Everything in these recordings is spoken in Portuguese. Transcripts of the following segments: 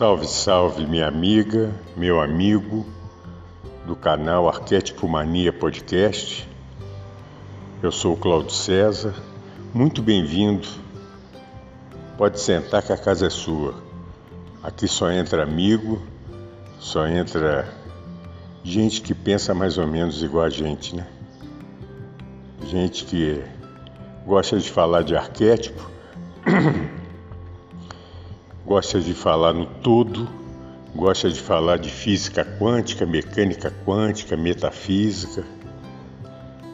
Salve, salve, minha amiga, meu amigo do canal Arquétipo Mania Podcast. Eu sou o Cláudio César, muito bem-vindo. Pode sentar que a casa é sua. Aqui só entra amigo, só entra gente que pensa mais ou menos igual a gente, né? Gente que gosta de falar de arquétipo. gosta de falar no todo, gosta de falar de física quântica, mecânica quântica, metafísica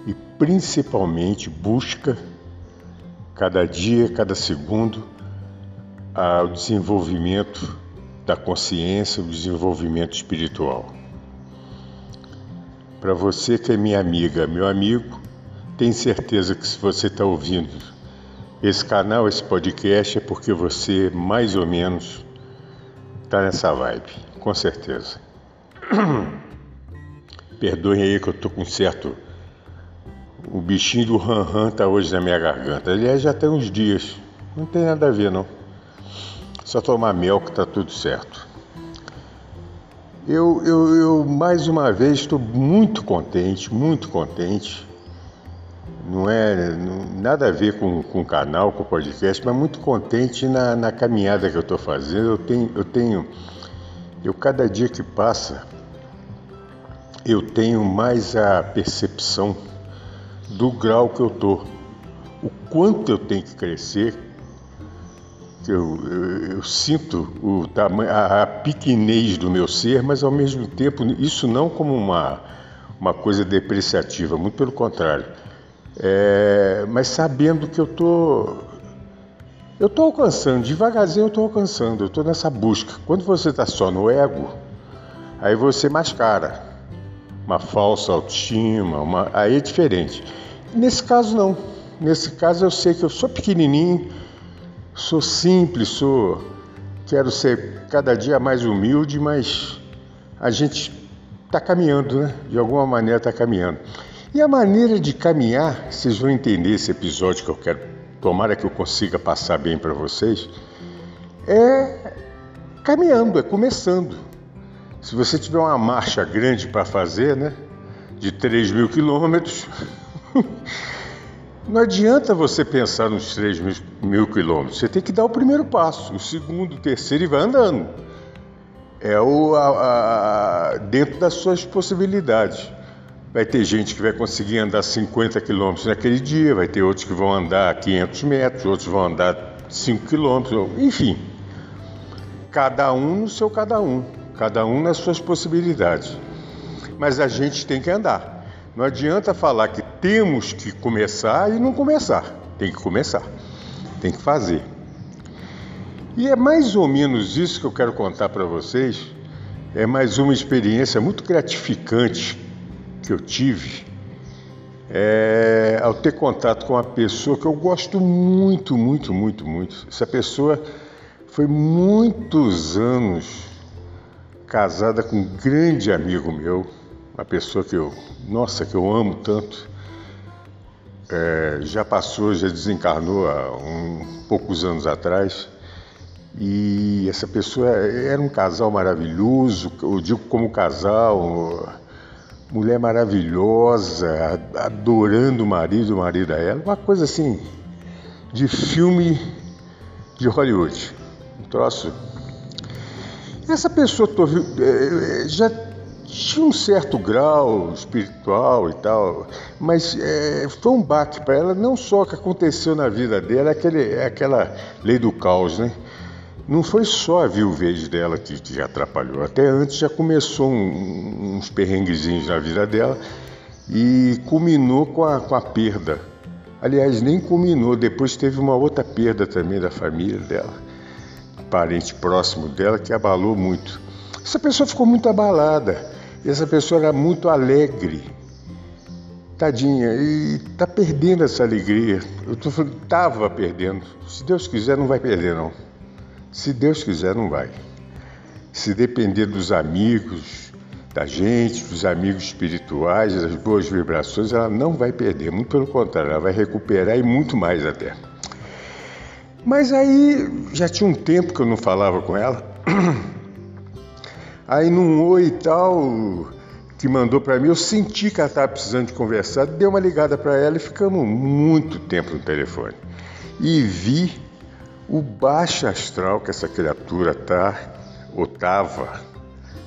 e principalmente busca cada dia, cada segundo o desenvolvimento da consciência, o desenvolvimento espiritual. Para você que é minha amiga, meu amigo, tenho certeza que se você está ouvindo esse canal, esse podcast é porque você, mais ou menos, está nessa vibe, com certeza. Perdoem aí que eu tô com certo. O bichinho do ran-ran tá hoje na minha garganta. Aliás, já tem uns dias. Não tem nada a ver, não. Só tomar mel que tá tudo certo. Eu, eu, eu mais uma vez estou muito contente, muito contente não é não, nada a ver com, com o canal, com o podcast, mas muito contente na, na caminhada que eu estou fazendo. Eu tenho, eu tenho, eu cada dia que passa, eu tenho mais a percepção do grau que eu estou, o quanto eu tenho que crescer. Eu, eu, eu sinto o tamanho, a, a pequenez do meu ser, mas ao mesmo tempo isso não como uma, uma coisa depreciativa, muito pelo contrário é, mas sabendo que eu tô eu estou alcançando, devagarzinho eu estou alcançando, eu estou nessa busca. Quando você está só no ego, aí você mascara uma falsa autoestima, uma... aí é diferente. Nesse caso não. Nesse caso eu sei que eu sou pequenininho, sou simples, sou quero ser cada dia mais humilde, mas a gente está caminhando, né? De alguma maneira está caminhando. E a maneira de caminhar, vocês vão entender esse episódio que eu quero, tomara que eu consiga passar bem para vocês, é caminhando, é começando. Se você tiver uma marcha grande para fazer, né, de 3 mil quilômetros, não adianta você pensar nos 3 mil, quilômetros, você tem que dar o primeiro passo, o segundo, o terceiro e vai andando. É o, a, a, dentro das suas possibilidades. Vai ter gente que vai conseguir andar 50 quilômetros naquele dia, vai ter outros que vão andar 500 metros, outros vão andar 5 quilômetros, enfim. Cada um no seu cada um, cada um nas suas possibilidades. Mas a gente tem que andar. Não adianta falar que temos que começar e não começar. Tem que começar, tem que fazer. E é mais ou menos isso que eu quero contar para vocês. É mais uma experiência muito gratificante que eu tive é, ao ter contato com uma pessoa que eu gosto muito, muito, muito, muito. Essa pessoa foi muitos anos casada com um grande amigo meu, uma pessoa que eu, nossa, que eu amo tanto. É, já passou, já desencarnou há um, poucos anos atrás. E essa pessoa era um casal maravilhoso, eu digo como casal, mulher maravilhosa, adorando o marido, o marido a ela, uma coisa assim de filme de Hollywood. Um troço. Essa pessoa eh, eh, já tinha um certo grau espiritual e tal, mas é, foi um baque para ela, não só o que aconteceu na vida dela, aquele, aquela lei do caos, né? Não foi só a viuvez dela que, que atrapalhou, até antes já começou um, uns perrenguezinhos na vida dela e culminou com a, com a perda. Aliás, nem culminou, depois teve uma outra perda também da família dela, parente próximo dela, que abalou muito. Essa pessoa ficou muito abalada. Essa pessoa era muito alegre. Tadinha, e tá perdendo essa alegria. Eu tô tava perdendo. Se Deus quiser, não vai perder, não. Se Deus quiser, não vai. Se depender dos amigos, da gente, dos amigos espirituais, das boas vibrações, ela não vai perder. Muito pelo contrário, ela vai recuperar e muito mais até. Mas aí já tinha um tempo que eu não falava com ela. Aí num oi e tal, que mandou para mim, eu senti que ela estava precisando de conversar, dei uma ligada para ela e ficamos muito tempo no telefone. E vi o baixo astral que essa criatura tá, ou tava,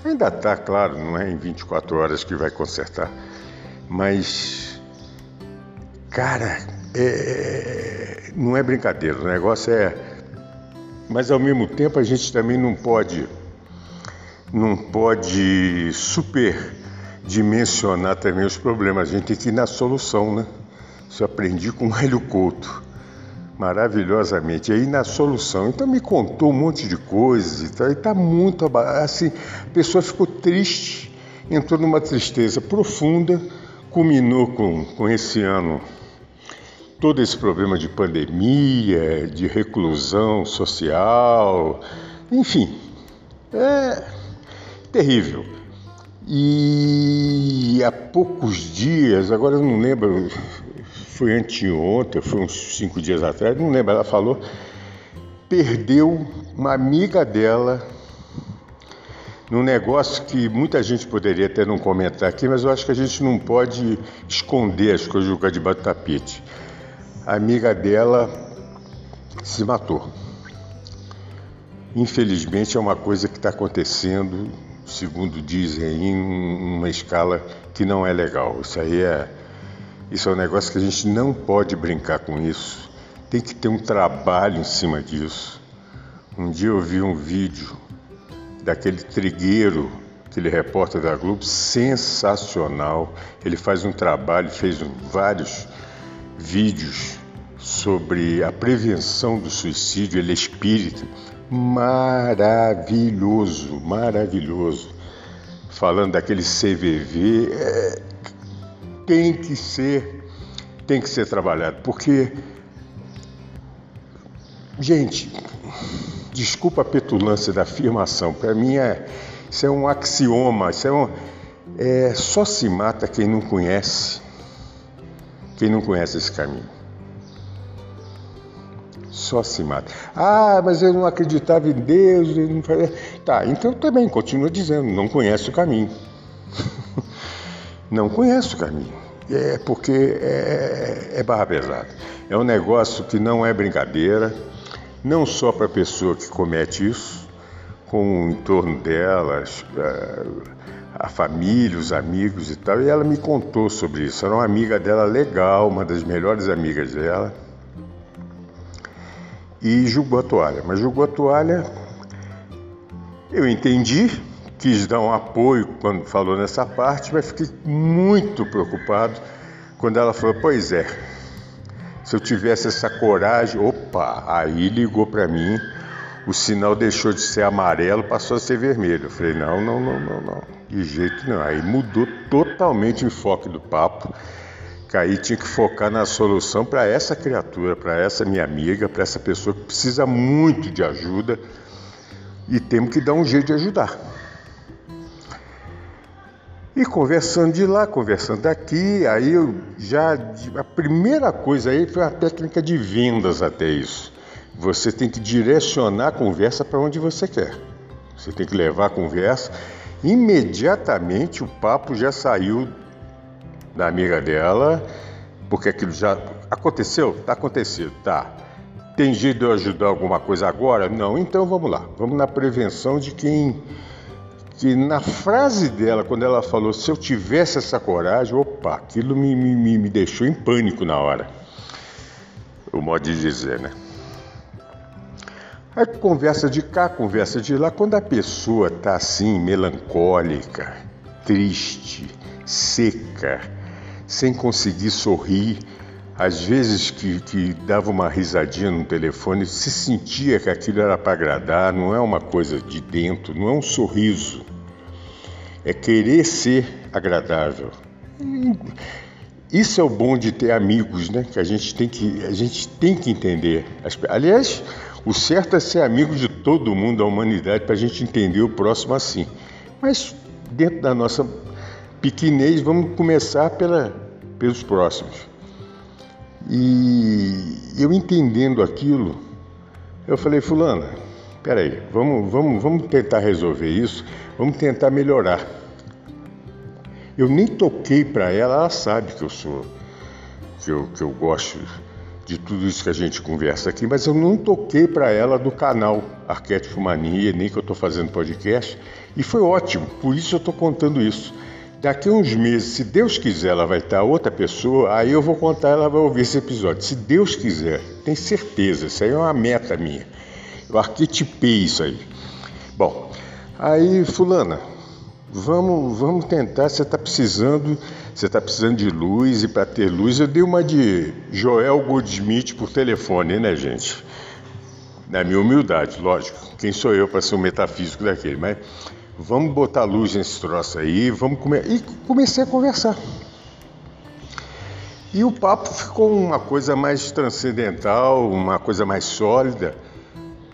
ainda tá, claro, não é em 24 horas que vai consertar, mas, cara, é, não é brincadeira, o negócio é. Mas ao mesmo tempo a gente também não pode, não pode super dimensionar também os problemas. A gente tem que ir na solução, né? Isso aprendi com o Hélio Couto, maravilhosamente. Aí na solução. Então me contou um monte de coisas e tal. E tá muito assim, a pessoa ficou triste, entrou numa tristeza profunda, culminou com, com esse ano todo esse problema de pandemia, de reclusão social, enfim, é terrível. E há poucos dias, agora eu não lembro, foi anteontem, foi uns cinco dias atrás, não lembro, ela falou, perdeu uma amiga dela num negócio que muita gente poderia até não comentar aqui, mas eu acho que a gente não pode esconder as coisas jogar debaixo do tapete. A amiga dela se matou. Infelizmente é uma coisa que está acontecendo segundo dizem, em uma escala que não é legal. Isso aí é, isso é um negócio que a gente não pode brincar com isso. Tem que ter um trabalho em cima disso. Um dia eu vi um vídeo daquele trigueiro, aquele repórter da Globo, sensacional. Ele faz um trabalho, fez vários vídeos sobre a prevenção do suicídio, ele é espírita maravilhoso, maravilhoso. Falando daquele CVV, tem que ser, tem que ser trabalhado, porque, gente, desculpa a petulância da afirmação, para mim é, isso é um axioma, isso é, um, é só se mata quem não conhece, quem não conhece esse caminho só se mata. Ah, mas eu não acreditava em Deus. Eu não. Tá, então também continua dizendo, não conhece o caminho. Não conhece o caminho. É porque é, é barra pesada. É um negócio que não é brincadeira, não só para a pessoa que comete isso, com o entorno dela, a família, os amigos e tal. E ela me contou sobre isso. Era uma amiga dela legal, uma das melhores amigas dela e jogou a toalha. Mas jogou a toalha, eu entendi, quis dar um apoio quando falou nessa parte, mas fiquei muito preocupado quando ela falou: Pois é, se eu tivesse essa coragem, opa, aí ligou para mim, o sinal deixou de ser amarelo, passou a ser vermelho. Eu falei: Não, não, não, não, não, de jeito não. Aí mudou totalmente o enfoque do papo. Caí tinha que focar na solução para essa criatura, para essa minha amiga, para essa pessoa que precisa muito de ajuda e temos que dar um jeito de ajudar. E conversando de lá, conversando daqui, aí eu já. A primeira coisa aí foi a técnica de vendas até isso. Você tem que direcionar a conversa para onde você quer. Você tem que levar a conversa. Imediatamente o papo já saiu da amiga dela, porque aquilo já aconteceu? Está acontecendo, tá. Tem jeito de eu ajudar alguma coisa agora? Não, então vamos lá. Vamos na prevenção de quem. Que na frase dela, quando ela falou, se eu tivesse essa coragem, opa, aquilo me, me, me deixou em pânico na hora. O modo de dizer, né? Aí conversa de cá, conversa de lá. Quando a pessoa está assim, melancólica, triste, seca, sem conseguir sorrir, às vezes que, que dava uma risadinha no telefone, se sentia que aquilo era para agradar, não é uma coisa de dentro, não é um sorriso. É querer ser agradável. Isso é o bom de ter amigos, né? Que a gente tem que, a gente tem que entender. Aliás, o certo é ser amigo de todo mundo, da humanidade, para a gente entender o próximo assim. Mas dentro da nossa pequenez, vamos começar pela, pelos próximos. E eu entendendo aquilo, eu falei, fulana, peraí, vamos, vamos, vamos tentar resolver isso, vamos tentar melhorar. Eu nem toquei para ela, ela sabe que eu sou, que eu, que eu gosto de tudo isso que a gente conversa aqui, mas eu não toquei para ela do canal Arquétipo Mania, nem que eu estou fazendo podcast, e foi ótimo, por isso eu estou contando isso. Daqui uns meses, se Deus quiser, ela vai estar outra pessoa, aí eu vou contar, ela vai ouvir esse episódio. Se Deus quiser, tem certeza, isso aí é uma meta minha. Eu arquetipei isso aí. Bom, aí, fulana, Vamos, vamos tentar. Você está precisando, você está precisando de luz e para ter luz eu dei uma de Joel Goldsmith por telefone, né, gente? Na minha humildade, lógico. Quem sou eu para ser um metafísico daquele? Mas vamos botar luz nesse troço aí, vamos comer. E comecei a conversar. E o papo ficou uma coisa mais transcendental, uma coisa mais sólida.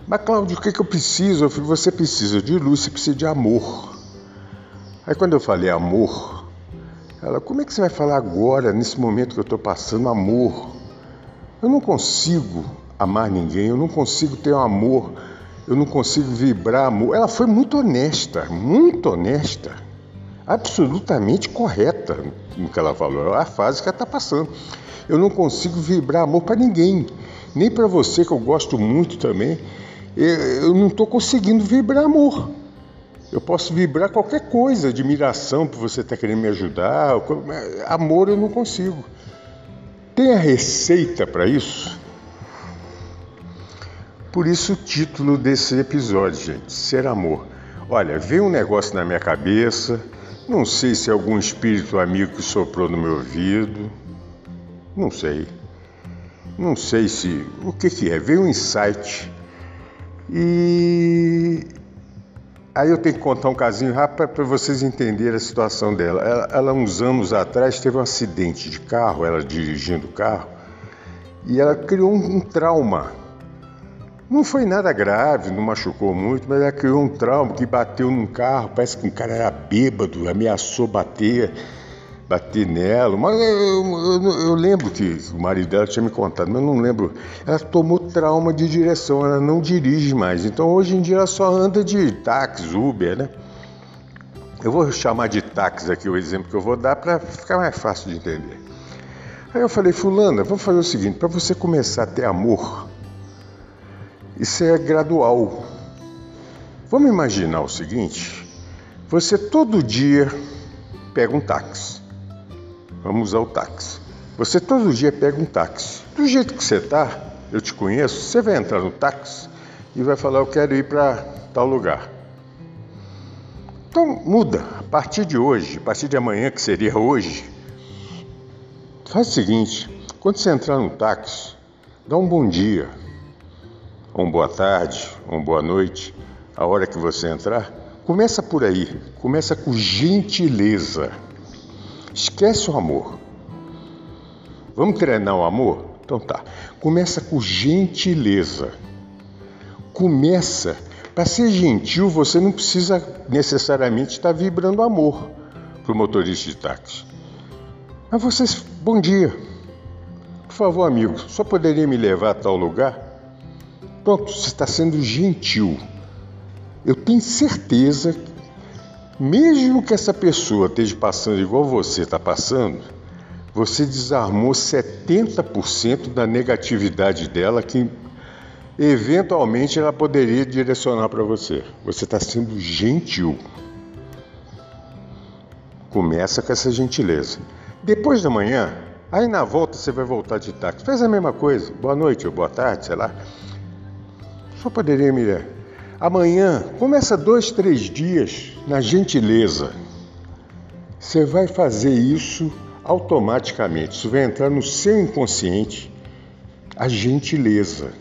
Mas, Cláudio, o que, que eu preciso? Eu falei, você precisa de luz, você precisa de amor. Aí quando eu falei amor, ela, como é que você vai falar agora, nesse momento que eu estou passando, amor? Eu não consigo amar ninguém, eu não consigo ter um amor, eu não consigo vibrar amor. Ela foi muito honesta, muito honesta, absolutamente correta no que ela falou, é a fase que ela está passando. Eu não consigo vibrar amor para ninguém, nem para você que eu gosto muito também. Eu não estou conseguindo vibrar amor. Eu posso vibrar qualquer coisa, admiração por você estar querendo me ajudar, amor eu não consigo. Tem a receita para isso? Por isso o título desse episódio, gente, Ser Amor. Olha, veio um negócio na minha cabeça, não sei se é algum espírito amigo que soprou no meu ouvido, não sei. Não sei se. O que, que é? Veio um insight. E Aí eu tenho que contar um casinho rápido para vocês entenderem a situação dela. Ela, ela, uns anos atrás, teve um acidente de carro, ela dirigindo o carro, e ela criou um, um trauma. Não foi nada grave, não machucou muito, mas ela criou um trauma que bateu num carro, parece que um cara era bêbado, ameaçou bater bater nela. Mas eu, eu, eu, lembro que o marido dela tinha me contado, mas eu não lembro. Ela tomou trauma de direção, ela não dirige mais. Então hoje em dia ela só anda de táxi, Uber, né? Eu vou chamar de táxi aqui o exemplo que eu vou dar para ficar mais fácil de entender. Aí eu falei, Fulana, vamos fazer o seguinte: para você começar a ter amor, isso é gradual. Vamos imaginar o seguinte: você todo dia pega um táxi. Vamos usar o táxi. Você todo dia pega um táxi. Do jeito que você está, eu te conheço, você vai entrar no táxi e vai falar: Eu quero ir para tal lugar. Então muda. A partir de hoje, a partir de amanhã, que seria hoje, faz o seguinte: quando você entrar no táxi, dá um bom dia, uma boa tarde, uma boa noite, a hora que você entrar. Começa por aí, começa com gentileza. Esquece o amor. Vamos treinar o amor? Então tá. Começa com gentileza. Começa. Para ser gentil, você não precisa necessariamente estar vibrando amor para o motorista de táxi. Mas vocês, bom dia. Por favor, amigo, só poderia me levar a tal lugar? Pronto, você está sendo gentil. Eu tenho certeza mesmo que essa pessoa esteja passando igual você está passando, você desarmou 70% da negatividade dela que eventualmente ela poderia direcionar para você. Você está sendo gentil. Começa com essa gentileza. Depois da manhã, aí na volta você vai voltar de táxi. Faz a mesma coisa. Boa noite ou boa tarde, sei lá. Só poderia Amanhã, começa dois, três dias na gentileza. Você vai fazer isso automaticamente, isso vai entrar no seu inconsciente, a gentileza.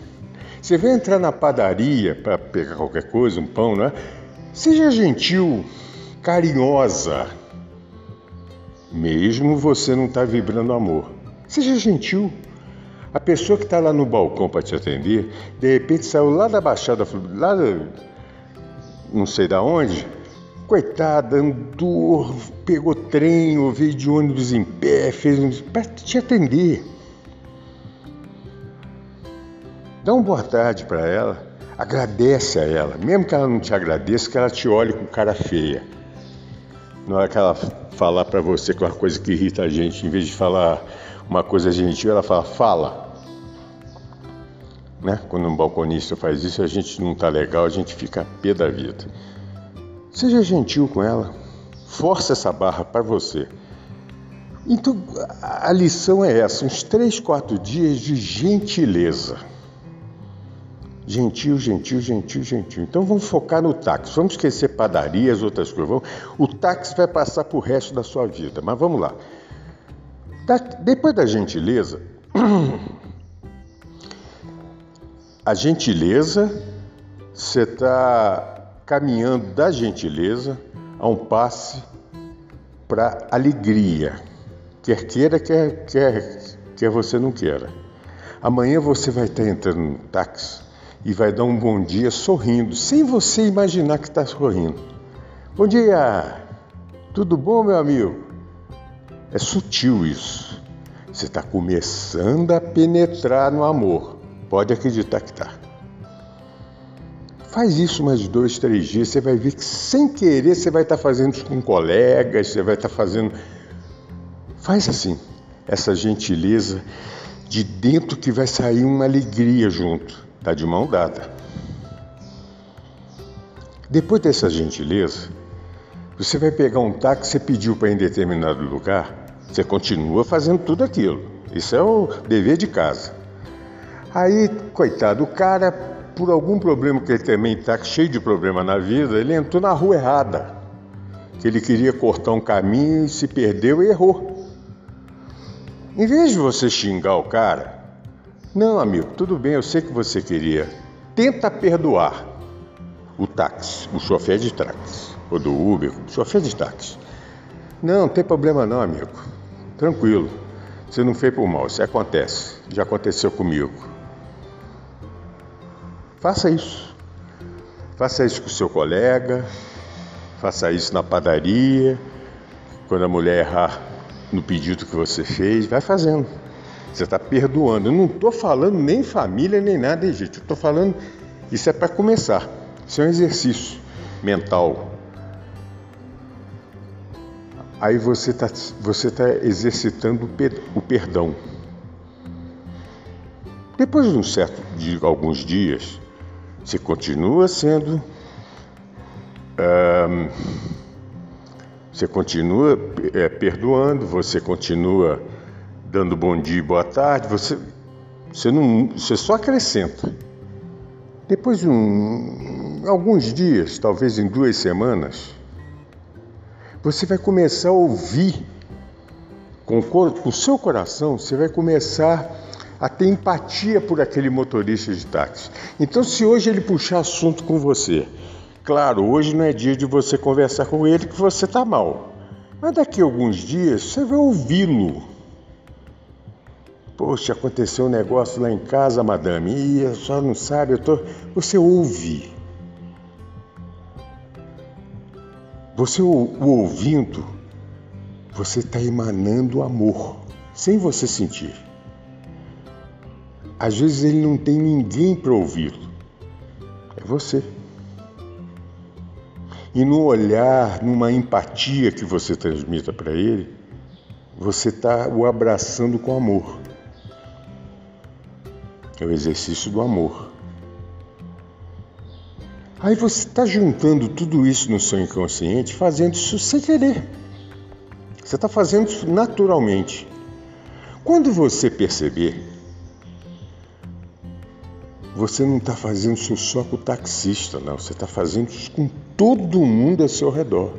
Você vai entrar na padaria para pegar qualquer coisa, um pão, não é? Seja gentil, carinhosa, mesmo você não está vibrando amor. Seja gentil. A pessoa que está lá no balcão para te atender, de repente saiu lá da Baixada, lá não sei da onde, coitada, andou, pegou trem, ou veio de ônibus em pé, fez um. para te atender. Dá uma boa tarde para ela, agradece a ela, mesmo que ela não te agradeça, que ela te olhe com cara feia. Na hora que ela falar para você é uma coisa que irrita a gente, em vez de falar uma coisa gentil, ela fala, fala. Né? Quando um balconista faz isso, a gente não tá legal, a gente fica a pé da vida. Seja gentil com ela. Força essa barra para você. Então, a lição é essa: uns três, quatro dias de gentileza. Gentil, gentil, gentil, gentil. Então vamos focar no táxi. Vamos esquecer padarias, outras coisas. O táxi vai passar por resto da sua vida. Mas vamos lá. Depois da gentileza, a gentileza, você está caminhando da gentileza a um passe para alegria. Quer queira, quer, quer, quer você não queira. Amanhã você vai estar entrando no táxi e vai dar um bom dia sorrindo, sem você imaginar que está sorrindo. Bom dia! Tudo bom, meu amigo? É sutil isso. Você está começando a penetrar no amor. Pode acreditar que está. Faz isso mais dois, três dias, você vai ver que sem querer você vai estar tá fazendo isso com colegas, você vai estar tá fazendo. Faz assim, essa gentileza de dentro que vai sair uma alegria junto. Está de mão dada. Depois dessa gentileza, você vai pegar um táxi, você pediu para ir em determinado lugar, você continua fazendo tudo aquilo. Isso é o dever de casa. Aí, coitado, o cara, por algum problema que ele também está cheio de problema na vida, ele entrou na rua errada. Que ele queria cortar um caminho e se perdeu e errou. Em vez de você xingar o cara, não, amigo, tudo bem, eu sei que você queria. Tenta perdoar o táxi, o chofer de táxi, ou do Uber, o chofer de táxi. Não, não tem problema não, amigo. Tranquilo. Você não fez por mal, isso acontece. Já aconteceu comigo. Faça isso. Faça isso com o seu colega, faça isso na padaria, quando a mulher errar no pedido que você fez, vai fazendo. Você está perdoando. Eu não estou falando nem família nem nada, gente. Eu estou falando. Isso é para começar. Isso é um exercício mental. Aí você está você tá exercitando o perdão. Depois de um certo de alguns dias, você continua sendo. você continua é, perdoando, você continua dando bom dia e boa tarde, você, você, não, você só acrescenta. Depois de um, alguns dias, talvez em duas semanas, você vai começar a ouvir com o seu coração, você vai começar a ter empatia por aquele motorista de táxi. Então, se hoje ele puxar assunto com você, claro, hoje não é dia de você conversar com ele que você está mal, mas daqui a alguns dias você vai ouvi-lo Poxa, aconteceu um negócio lá em casa, madame, e a senhora não sabe, eu tô. Você ouve. Você o, o ouvindo, você está emanando amor, sem você sentir. Às vezes ele não tem ninguém para ouvi-lo, é você. E no olhar, numa empatia que você transmita para ele, você está o abraçando com amor é o exercício do amor. Aí você está juntando tudo isso no seu inconsciente, fazendo isso sem querer. Você está fazendo isso naturalmente. Quando você perceber, você não está fazendo isso só com o taxista, não. Você está fazendo isso com todo mundo ao seu redor.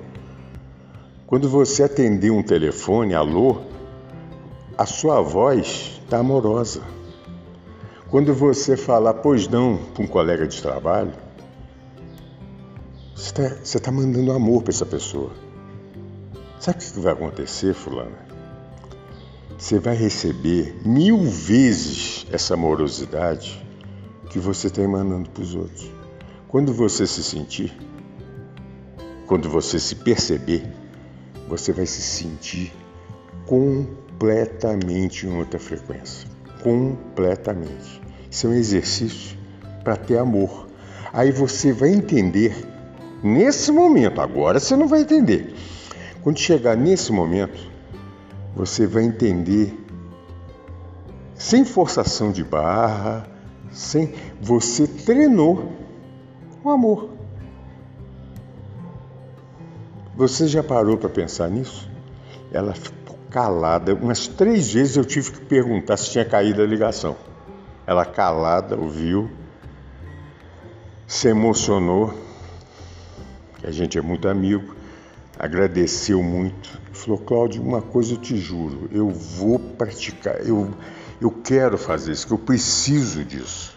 Quando você atender um telefone, alô, a sua voz está amorosa. Quando você falar, pois não, para um colega de trabalho, você está tá mandando amor para essa pessoa. Sabe o que vai acontecer, Fulana? Você vai receber mil vezes essa amorosidade que você está emanando para os outros. Quando você se sentir, quando você se perceber, você vai se sentir completamente em outra frequência. Completamente. Isso é um exercício para ter amor. Aí você vai entender nesse momento, agora você não vai entender. Quando chegar nesse momento, você vai entender sem forçação de barra, sem você treinou o amor. Você já parou para pensar nisso? Ela ficou calada. Umas três vezes eu tive que perguntar se tinha caído a ligação. Ela calada, ouviu, se emocionou, que a gente é muito amigo, agradeceu muito. Falou, Cláudio, uma coisa eu te juro, eu vou praticar, eu, eu quero fazer isso, que eu preciso disso.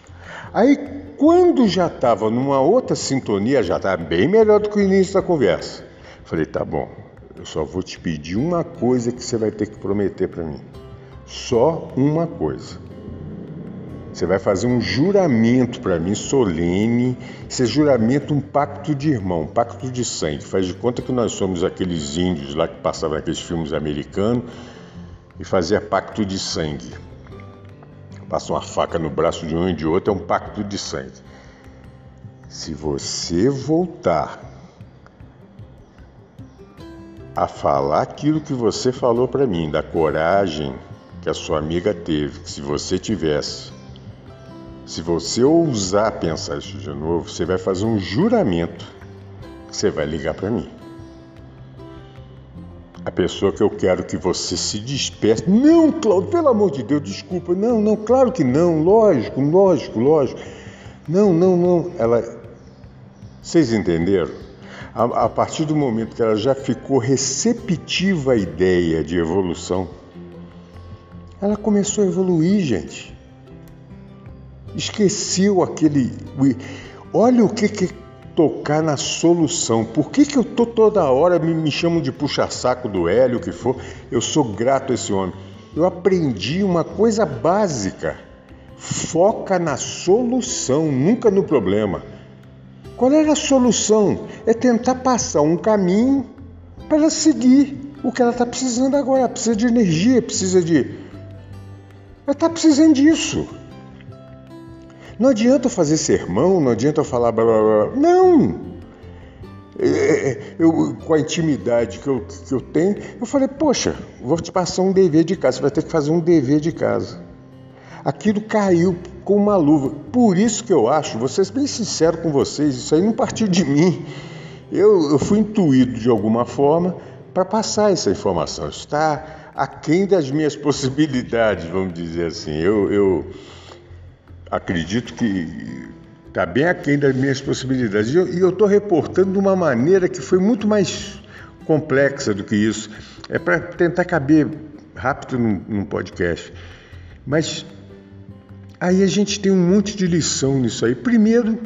Aí, quando já estava numa outra sintonia, já estava bem melhor do que o início da conversa. Falei, tá bom, eu só vou te pedir uma coisa que você vai ter que prometer para mim. Só uma coisa. Você vai fazer um juramento para mim solene. Esse juramento, um pacto de irmão, um pacto de sangue. Faz de conta que nós somos aqueles índios lá que passavam naqueles filmes americanos e fazia pacto de sangue. Passa uma faca no braço de um e de outro, é um pacto de sangue. Se você voltar a falar aquilo que você falou para mim, da coragem que a sua amiga teve, que se você tivesse, se você ousar pensar isso de novo, você vai fazer um juramento que você vai ligar para mim. Pessoa que eu quero que você se desperte. Não, Cláudio, pelo amor de Deus, desculpa. Não, não, claro que não. Lógico, lógico, lógico. Não, não, não. Ela. Vocês entenderam? a, a partir do momento que ela já ficou receptiva à ideia de evolução, ela começou a evoluir, gente. Esqueceu aquele. Olha o que, que tocar na solução. Por que, que eu tô toda hora me, me chamam de puxa-saco do Hélio, o que for? Eu sou grato a esse homem. Eu aprendi uma coisa básica. Foca na solução, nunca no problema. Qual era a solução? É tentar passar um caminho para seguir o que ela está precisando agora. Ela precisa de energia, precisa de. Ela está precisando disso. Não adianta eu fazer sermão, não adianta eu falar blá blá blá. Não! É, é, eu, com a intimidade que eu, que eu tenho, eu falei, poxa, vou te passar um dever de casa, você vai ter que fazer um dever de casa. Aquilo caiu com uma luva. Por isso que eu acho, vou ser bem sincero com vocês, isso aí não partiu de mim. Eu, eu fui intuído de alguma forma para passar essa informação. Está aquém das minhas possibilidades, vamos dizer assim. Eu, eu acredito que está bem aquém das minhas possibilidades. E eu estou reportando de uma maneira que foi muito mais complexa do que isso. É para tentar caber rápido num, num podcast. Mas Aí a gente tem um monte de lição nisso aí. Primeiro,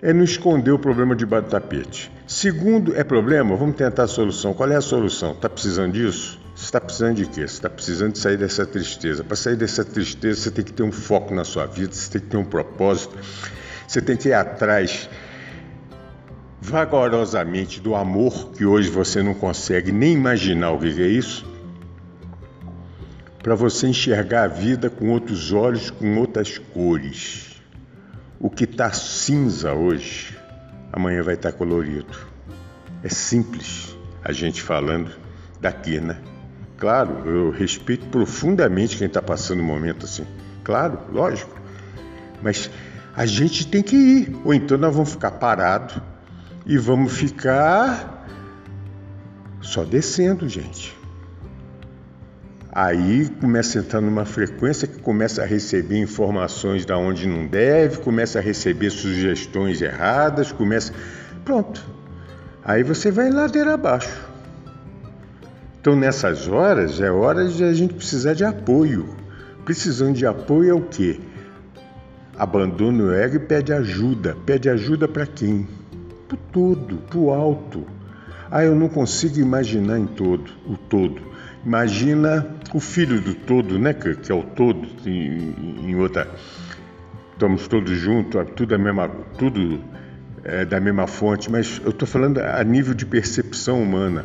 é não esconder o problema debaixo do tapete. Segundo, é problema? Vamos tentar a solução. Qual é a solução? Está precisando disso? Você está precisando de quê? Você está precisando de sair dessa tristeza. Para sair dessa tristeza, você tem que ter um foco na sua vida, você tem que ter um propósito, você tem que ir atrás vagarosamente do amor que hoje você não consegue nem imaginar o que é isso para você enxergar a vida com outros olhos, com outras cores. O que está cinza hoje, amanhã vai estar tá colorido. É simples a gente falando daqui, né? Claro, eu respeito profundamente quem está passando um momento assim. Claro, lógico. Mas a gente tem que ir, ou então nós vamos ficar parados e vamos ficar só descendo, gente. Aí começa a entrar numa frequência que começa a receber informações da onde não deve, começa a receber sugestões erradas, começa. Pronto. Aí você vai ladeira abaixo. Então, nessas horas, é hora de a gente precisar de apoio. Precisando de apoio é o quê? Abandona o ego e pede ajuda. Pede ajuda para quem? Para todo, para o alto. Ah, eu não consigo imaginar em todo, o todo. Imagina o filho do todo, né? Que, que é o todo em, em outra. Estamos todos juntos, tudo a mesma, tudo é, da mesma fonte, mas eu estou falando a nível de percepção humana.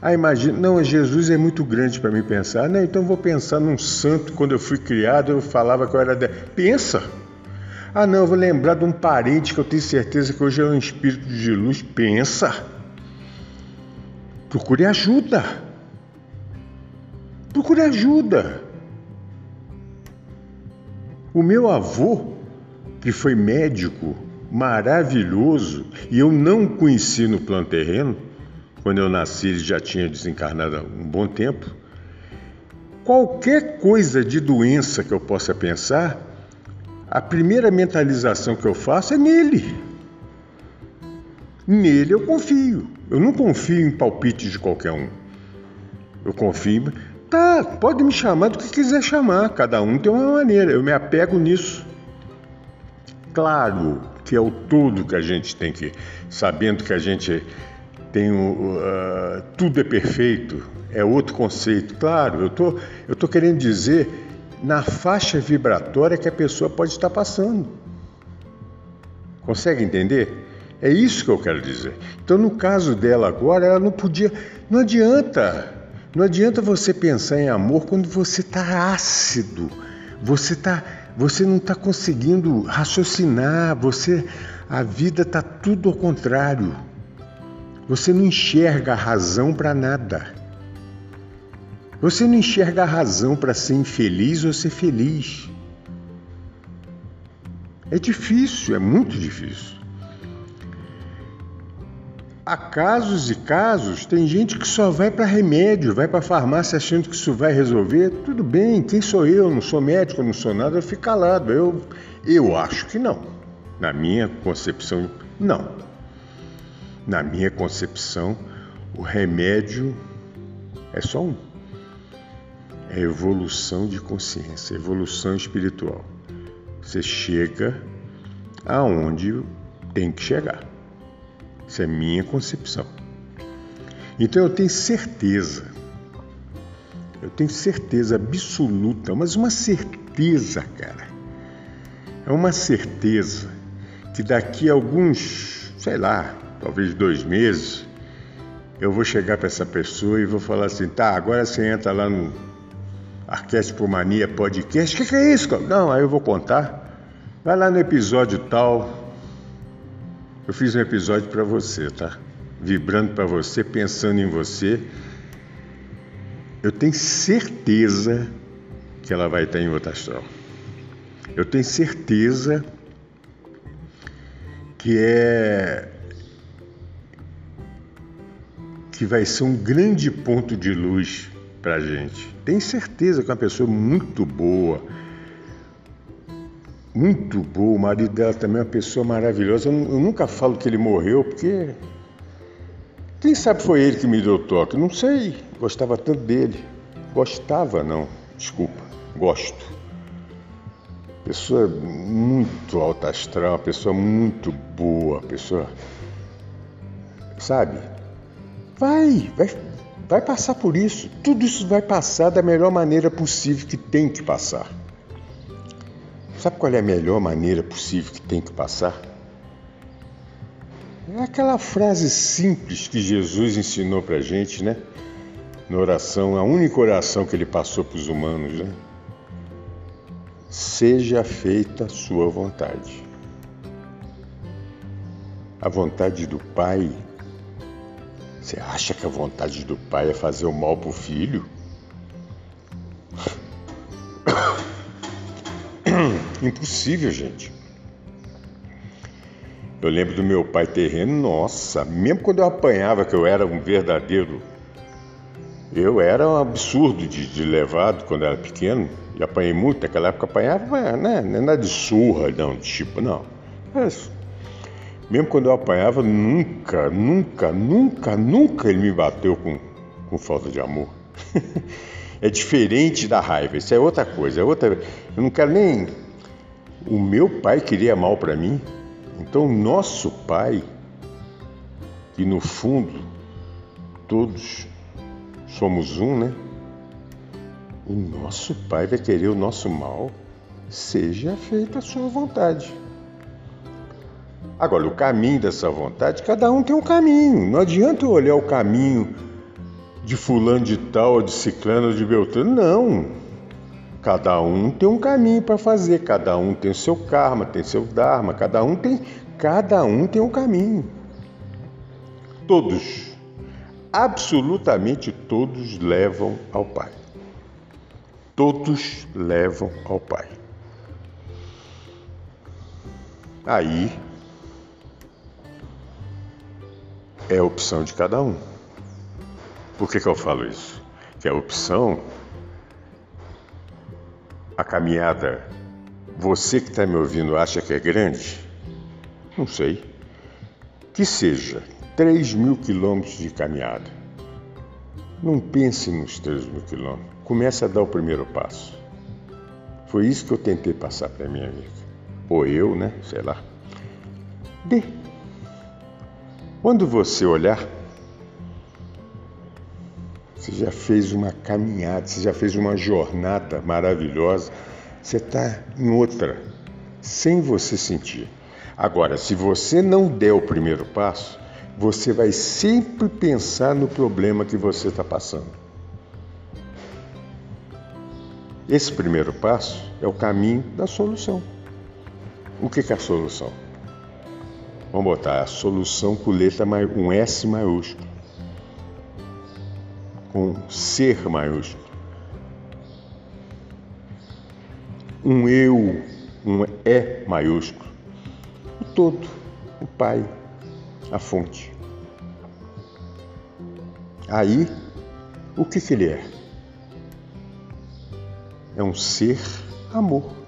Ah, imagina, não, Jesus é muito grande para mim pensar. Não, então vou pensar num santo. Quando eu fui criado, eu falava que eu era. De... Pensa! Ah, não, eu vou lembrar de um parente que eu tenho certeza que hoje é um espírito de luz. Pensa! Procure ajuda. Procure ajuda. O meu avô, que foi médico maravilhoso, e eu não conheci no plano terreno, quando eu nasci ele já tinha desencarnado há um bom tempo. Qualquer coisa de doença que eu possa pensar, a primeira mentalização que eu faço é nele. Nele eu confio. Eu não confio em palpites de qualquer um. Eu confio. Tá, pode me chamar do que quiser chamar. Cada um tem uma maneira. Eu me apego nisso. Claro que é o todo que a gente tem que, sabendo que a gente tem o, uh, tudo é perfeito, é outro conceito. Claro, eu tô, eu tô querendo dizer na faixa vibratória que a pessoa pode estar passando. Consegue entender? É isso que eu quero dizer. Então, no caso dela agora, ela não podia. Não adianta. Não adianta você pensar em amor quando você está ácido. Você tá, você não está conseguindo raciocinar. Você, a vida está tudo ao contrário. Você não enxerga a razão para nada. Você não enxerga a razão para ser infeliz ou ser feliz. É difícil, é muito difícil. Há casos e casos, tem gente que só vai para remédio, vai para farmácia achando que isso vai resolver. Tudo bem, quem sou eu? Não sou médico, não sou nada, eu fico calado. Eu, eu acho que não. Na minha concepção, não. Na minha concepção, o remédio é só um. É evolução de consciência, evolução espiritual. Você chega aonde tem que chegar. Isso é minha concepção. Então eu tenho certeza, eu tenho certeza absoluta, mas uma certeza, cara. É uma certeza que daqui a alguns, sei lá, talvez dois meses, eu vou chegar para essa pessoa e vou falar assim: tá, agora você entra lá no Arquétipo Mania Podcast. O que, que é isso? Não, aí eu vou contar. Vai lá no episódio tal, eu fiz um episódio para você, tá? Vibrando para você, pensando em você. Eu tenho certeza que ela vai estar em outra astral. Eu tenho certeza que é que vai ser um grande ponto de luz para a gente. Tenho certeza que é uma pessoa muito boa, muito boa. O marido dela também é uma pessoa maravilhosa. Eu, eu, nunca falo que ele morreu, porque. Quem sabe foi ele que me deu toque? Não sei. Gostava tanto dele. Gostava, não. Desculpa. Gosto. Pessoa muito alta astral, pessoa muito boa, pessoa. Sabe? Vai, vai, vai passar por isso. Tudo isso vai passar da melhor maneira possível que tem que passar. Sabe qual é a melhor maneira possível que tem que passar? É aquela frase simples que Jesus ensinou para a gente, né? Na oração, a única oração que ele passou para os humanos, né? Seja feita a sua vontade. A vontade do Pai. Você acha que a vontade do Pai é fazer o mal para o filho? Impossível, gente. Eu lembro do meu pai terreno, nossa, mesmo quando eu apanhava, que eu era um verdadeiro. Eu era um absurdo de, de levado quando era pequeno, e apanhei muito, naquela época apanhava, mas, né, não é nada de surra, não, tipo, não. Mas, mesmo quando eu apanhava, nunca, nunca, nunca, nunca ele me bateu com, com falta de amor. é diferente da raiva, isso é outra coisa, é outra. Eu não quero nem. O meu pai queria mal para mim, então nosso pai, que no fundo todos somos um, né? O nosso pai vai querer o nosso mal, seja feita a sua vontade. Agora, o caminho dessa vontade, cada um tem um caminho. Não adianta eu olhar o caminho de fulano de tal, ou de ciclano, ou de beltrano. Não. Cada um tem um caminho para fazer, cada um tem o seu karma, tem seu dharma, cada um tem, cada um tem um caminho. Todos, absolutamente todos levam ao Pai. Todos levam ao Pai. Aí é a opção de cada um. Por que, que eu falo isso? Que a opção, a caminhada, você que está me ouvindo acha que é grande? Não sei. Que seja 3 mil quilômetros de caminhada. Não pense nos 3 mil quilômetros. Comece a dar o primeiro passo. Foi isso que eu tentei passar para minha amiga. Ou eu, né? Sei lá. Dê. Quando você olhar você já fez uma caminhada, você já fez uma jornada maravilhosa, você está em outra, sem você sentir. Agora, se você não der o primeiro passo, você vai sempre pensar no problema que você está passando. Esse primeiro passo é o caminho da solução. O que é a solução? Vamos botar a solução com letra um S maiúsculo com ser maiúsculo. Um eu, um é maiúsculo. O todo, o Pai, a fonte. Aí, o que, que ele é? É um ser amor.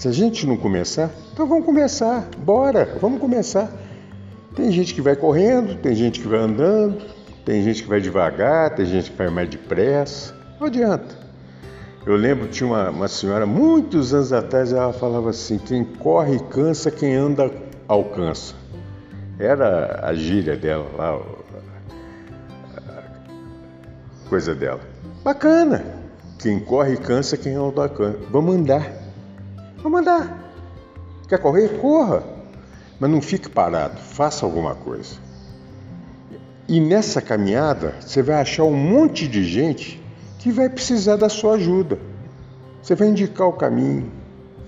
Se a gente não começar, então vamos começar. Bora, vamos começar. Tem gente que vai correndo, tem gente que vai andando, tem gente que vai devagar, tem gente que vai mais depressa. Não adianta. Eu lembro, tinha uma, uma senhora, muitos anos atrás, ela falava assim: quem corre cansa, quem anda alcança. Era a gíria dela lá, a coisa dela. Bacana. Quem corre cansa, quem anda alcança. Vamos andar. Vamos andar. Quer correr? Corra. Mas não fique parado, faça alguma coisa. E nessa caminhada, você vai achar um monte de gente que vai precisar da sua ajuda. Você vai indicar o caminho,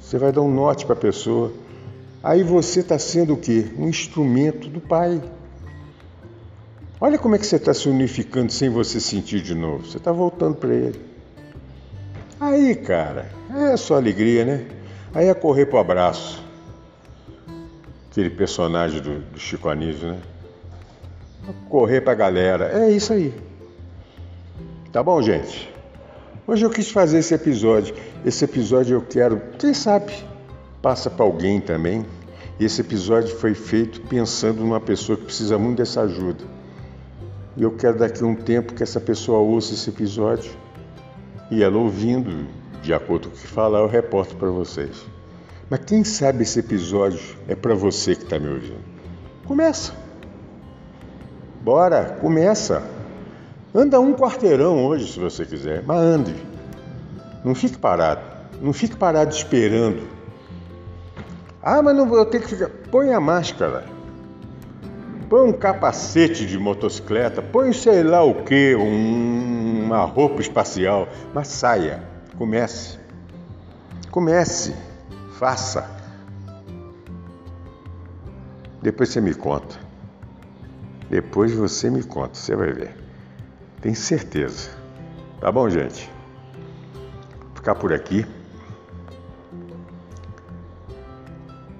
você vai dar um norte para a pessoa. Aí você está sendo o quê? Um instrumento do Pai. Olha como é que você está se unificando sem você sentir de novo. Você está voltando para Ele. Aí, cara, é só alegria, né? Aí é correr para o abraço aquele personagem do, do Chico Anísio, né? Correr pra galera. É isso aí. Tá bom, gente? Hoje eu quis fazer esse episódio. Esse episódio eu quero, quem sabe, passa para alguém também. Esse episódio foi feito pensando numa pessoa que precisa muito dessa ajuda. E eu quero daqui a um tempo que essa pessoa ouça esse episódio e ela ouvindo, de acordo com o que falar, eu reporto para vocês. Mas quem sabe esse episódio é para você que está me ouvindo? Começa. Bora, começa. Anda um quarteirão hoje, se você quiser, mas ande. Não fique parado. Não fique parado esperando. Ah, mas não vou ter que ficar. Põe a máscara. Põe um capacete de motocicleta. Põe sei lá o que, um, uma roupa espacial. Mas saia. Comece. Comece. Faça. Depois você me conta. Depois você me conta, você vai ver. Tem certeza. Tá bom, gente? Vou ficar por aqui.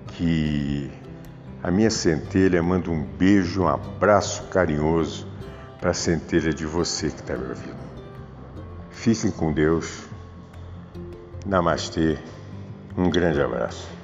Que a minha centelha manda um beijo, um abraço carinhoso para a centelha de você que está me ouvindo. Fiquem com Deus. Namastê. Um grande abraço.